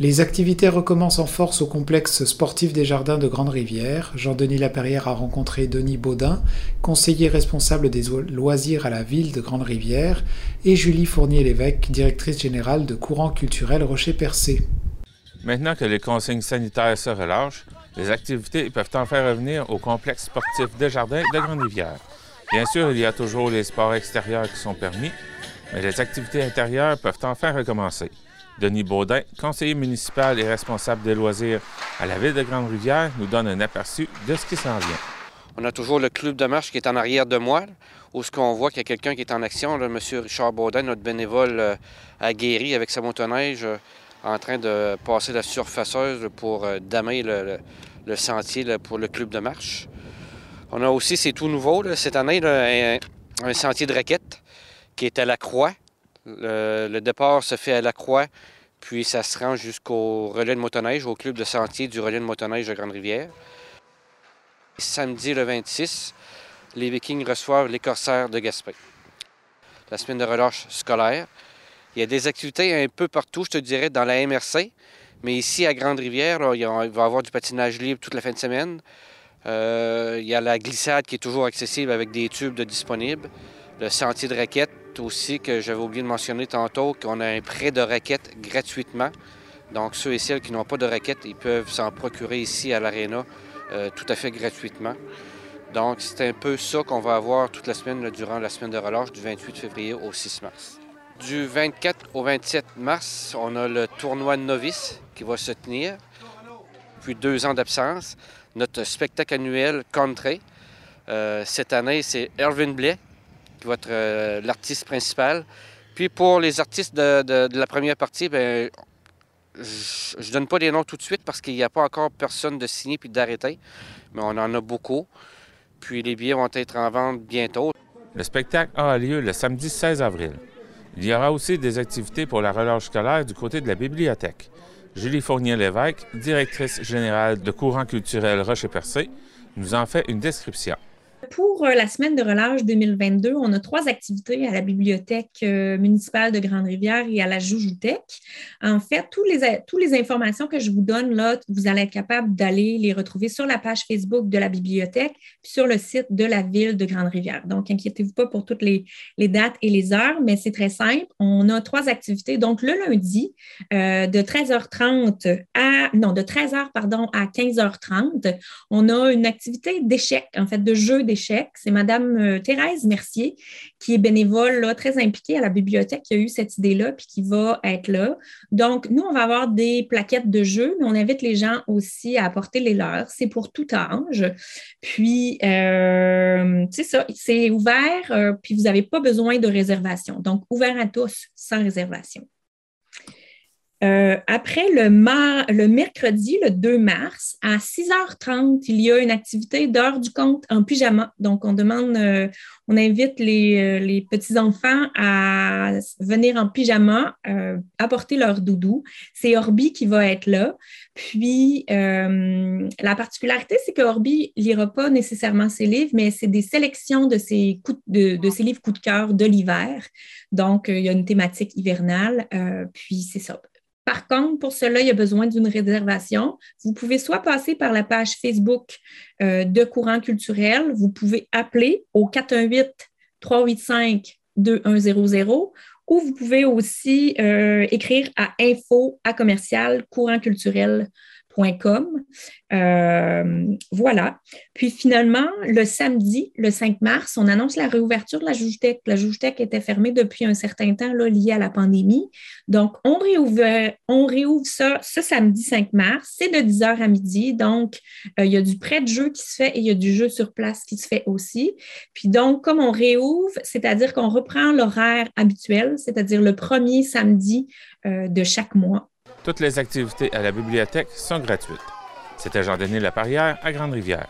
Les activités recommencent en force au complexe sportif des Jardins de Grande-Rivière. Jean-Denis Laperrière a rencontré Denis Baudin, conseiller responsable des loisirs à la ville de Grande-Rivière, et Julie Fournier-Lévesque, directrice générale de Courant culturel Rocher-Percé. Maintenant que les consignes sanitaires se relâchent, les activités peuvent enfin revenir au complexe sportif des Jardins de Grande-Rivière. Bien sûr, il y a toujours les sports extérieurs qui sont permis, mais les activités intérieures peuvent enfin recommencer. Denis Baudin, conseiller municipal et responsable des loisirs à la ville de Grande-Rivière, nous donne un aperçu de ce qui s'en vient. On a toujours le club de marche qui est en arrière de moi, où ce qu'on voit qu'il y a quelqu'un qui est en action, M. Richard Baudin, notre bénévole euh, aguerri avec sa motoneige, euh, en train de passer la surfaceuse pour euh, damer le, sentier pour le club de marche. On a aussi, c'est tout nouveau cette année, un, sentier de raquettes qui est à la croix. Le, départ se fait à la croix, puis ça se rend jusqu'au relais de motoneige, au club de sentier du relais de motoneige de Grande-Rivière. Samedi le 26, les Vikings reçoivent les Corsaires de Gaspé. La semaine de relâche scolaire. Il y a des activités un peu partout, je te dirais, dans la MRC. Mais ici, à Grande-Rivière, il, va y avoir du patinage libre toute la fin de semaine. Euh, il y a la glissade qui est toujours accessible avec des tubes disponibles. Le sentier de raquettes aussi, que j'avais oublié de mentionner tantôt, qu'on a un prêt de raquettes gratuitement. Donc, ceux et celles qui n'ont pas de raquettes, ils peuvent s'en procurer ici à l'Arena euh, tout à fait gratuitement. Donc, c'est un peu ça qu'on va avoir toute la semaine durant la semaine de relâche du 28 février au 6 mars. Du 24 au 27 mars, on a le tournoi de novice qui va se tenir. Puis deux ans d'absence. Notre spectacle annuel Country. Euh, cette année, c'est Erwin Blais être euh, l'artiste principal. Puis pour les artistes de, la première partie, ben, je ne donne pas les noms tout de suite parce qu'il n'y a pas encore personne de signé puis d'arrêter. Mais on en a beaucoup. Puis les billets vont être en vente bientôt. Le spectacle a lieu le samedi 16 avril. Il y aura aussi des activités pour la relâche scolaire du côté de la bibliothèque. Julie Fournier-Lévesque, directrice générale de courant culturel Rocher-Percé, nous en fait une description. Pour euh, la semaine de relâche 2022, on a trois activités à la bibliothèque euh, municipale de Grande-Rivière et à la Joujoutec. En fait, toutes les, tous les informations que je vous donne là, vous allez être capable d'aller les retrouver sur la page Facebook de la bibliothèque puis sur le site de la ville de Grande-Rivière. Donc, inquiétez-vous pas pour toutes les, dates et les heures, mais c'est très simple. On a trois activités. Donc, le lundi, euh, de 13h30 à, non, de 13h, pardon, à 15h30, on a une activité d'échecs, en fait, de jeu C'est Madame euh, Thérèse Mercier, qui est bénévole, très impliquée à la bibliothèque, qui a eu cette idée-là, puis qui va être là. Donc, nous, on va avoir des plaquettes de jeux, mais on invite les gens aussi à apporter les leurs. C'est pour tout âge. Puis, euh, c'est ça, c'est ouvert, euh, puis vous n'avez pas besoin de réservation. Donc, ouvert à tous, sans réservation. Euh, après le, le, mercredi, le 2 mars, à 6h30, il y a une activité d'heure du compte en pyjama. Donc, on demande, euh, on invite les, euh, les petits-enfants à venir en pyjama, apporter leur doudou. C'est Orbi qui va être là. Puis, la particularité, c'est que Orbi lira pas nécessairement ses livres, mais c'est des sélections de ses, de, de ses livres coup de cœur de l'hiver. Donc, il y a une thématique hivernale. puis, c'est ça par contre, pour cela, il y a besoin d'une réservation. Vous pouvez soit passer par la page Facebook euh, de Courant culturel, vous pouvez appeler au 418-385-2100 ou vous pouvez aussi euh, écrire à info à commercial euh, voilà. Puis finalement, le samedi, le 5 mars, on annonce la réouverture de la Joujtec. La Joujtec était fermée depuis un certain temps là, lié à la pandémie. Donc, on réouvre, on réouvre ça ce samedi 5 mars. C'est de 10h à midi. Donc, euh, il y a du prêt de jeu qui se fait et il y a du jeu sur place qui se fait aussi. Puis donc, comme on réouvre, c'est-à-dire qu'on reprend l'horaire habituel, c'est-à-dire le premier samedi euh, de chaque mois. Toutes les activités à la bibliothèque sont gratuites. C'était Jean-Denis Laparrière à Grande-Rivière.